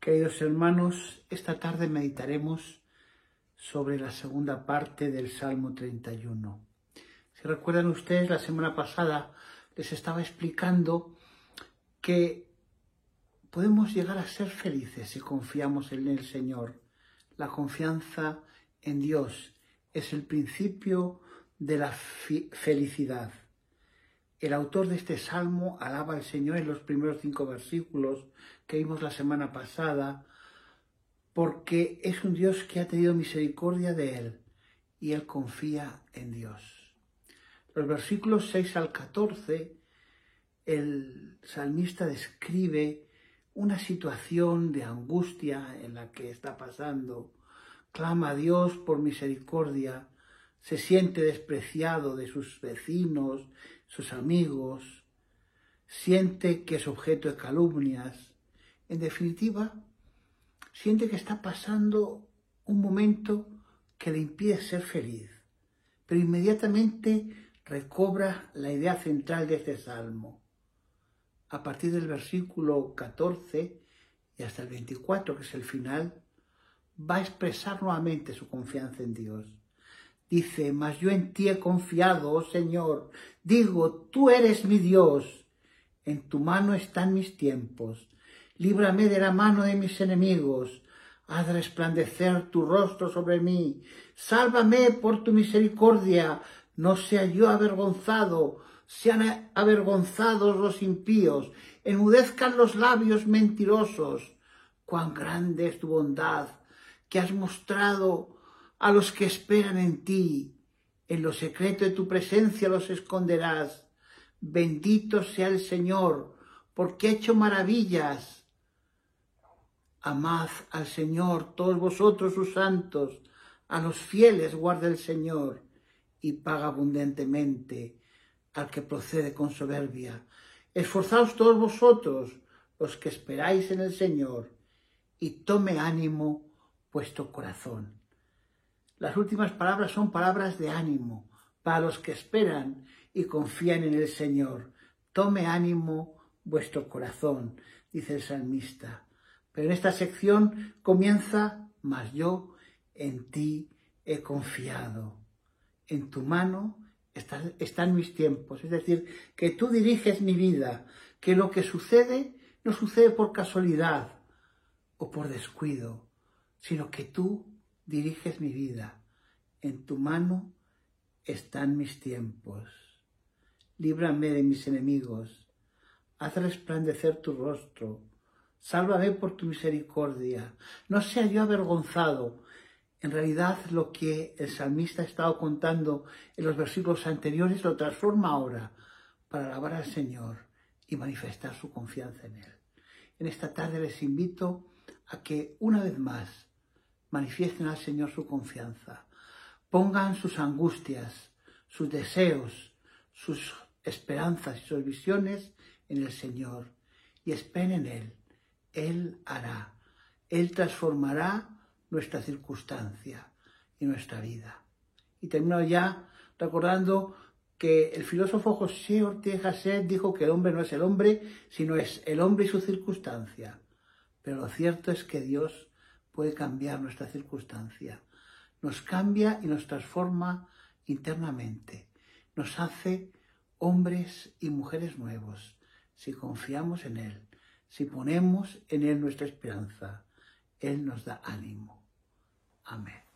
Queridos hermanos, esta tarde meditaremos sobre la segunda parte del Salmo 31. Si recuerdan ustedes, la semana pasada les estaba explicando que podemos llegar a ser felices si confiamos en el Señor. La confianza en Dios es el principio de la felicidad. El autor de este salmo alaba al Señor en los primeros cinco versículos que vimos la semana pasada, porque es un Dios que ha tenido misericordia de él y él confía en Dios. Los versículos 6 al 14, el salmista describe una situación de angustia en la que está pasando, clama a Dios por misericordia, se siente despreciado de sus vecinos, sus amigos, siente que es objeto de calumnias. En definitiva, siente que está pasando un momento que le impide ser feliz, pero inmediatamente recobra la idea central de este salmo. A partir del versículo 14 y hasta el 24, que es el final, va a expresar nuevamente su confianza en Dios. Dice, mas yo en ti he confiado, oh Señor. Digo, tú eres mi Dios. En tu mano están mis tiempos. Líbrame de la mano de mis enemigos. Haz resplandecer tu rostro sobre mí. Sálvame por tu misericordia. No sea yo avergonzado. Sean avergonzados los impíos. Enmudezcan los labios mentirosos. Cuán grande es tu bondad que has mostrado a los que esperan en ti. En lo secreto de tu presencia los esconderás. Bendito sea el Señor, porque ha hecho maravillas. Amad al Señor, todos vosotros sus santos, a los fieles guarda el Señor, y paga abundantemente al que procede con soberbia. Esforzaos todos vosotros, los que esperáis en el Señor, y tome ánimo vuestro corazón. Las últimas palabras son palabras de ánimo para los que esperan y confían en el Señor. Tome ánimo vuestro corazón, dice el salmista. Pero en esta sección comienza, mas yo en ti he confiado. En tu mano están mis tiempos. Es decir, que tú diriges mi vida, que lo que sucede no sucede por casualidad o por descuido, sino que tú diriges mi vida. En tu mano están mis tiempos. Líbrame de mis enemigos. Haz resplandecer tu rostro. Sálvame por tu misericordia. No sea yo avergonzado. En realidad lo que el salmista ha estado contando en los versículos anteriores lo transforma ahora para alabar al Señor y manifestar su confianza en Él. En esta tarde les invito a que una vez más manifiesten al Señor su confianza. Pongan sus angustias, sus deseos, sus esperanzas y sus visiones en el Señor y esperen en Él. Él hará. Él transformará nuestra circunstancia y nuestra vida. Y termino ya recordando que el filósofo José Ortega Gasset dijo que el hombre no es el hombre, sino es el hombre y su circunstancia. Pero lo cierto es que Dios puede cambiar nuestra circunstancia. Nos cambia y nos transforma internamente. Nos hace hombres y mujeres nuevos si confiamos en Él, si ponemos en Él nuestra esperanza. Él nos da ánimo. Amén.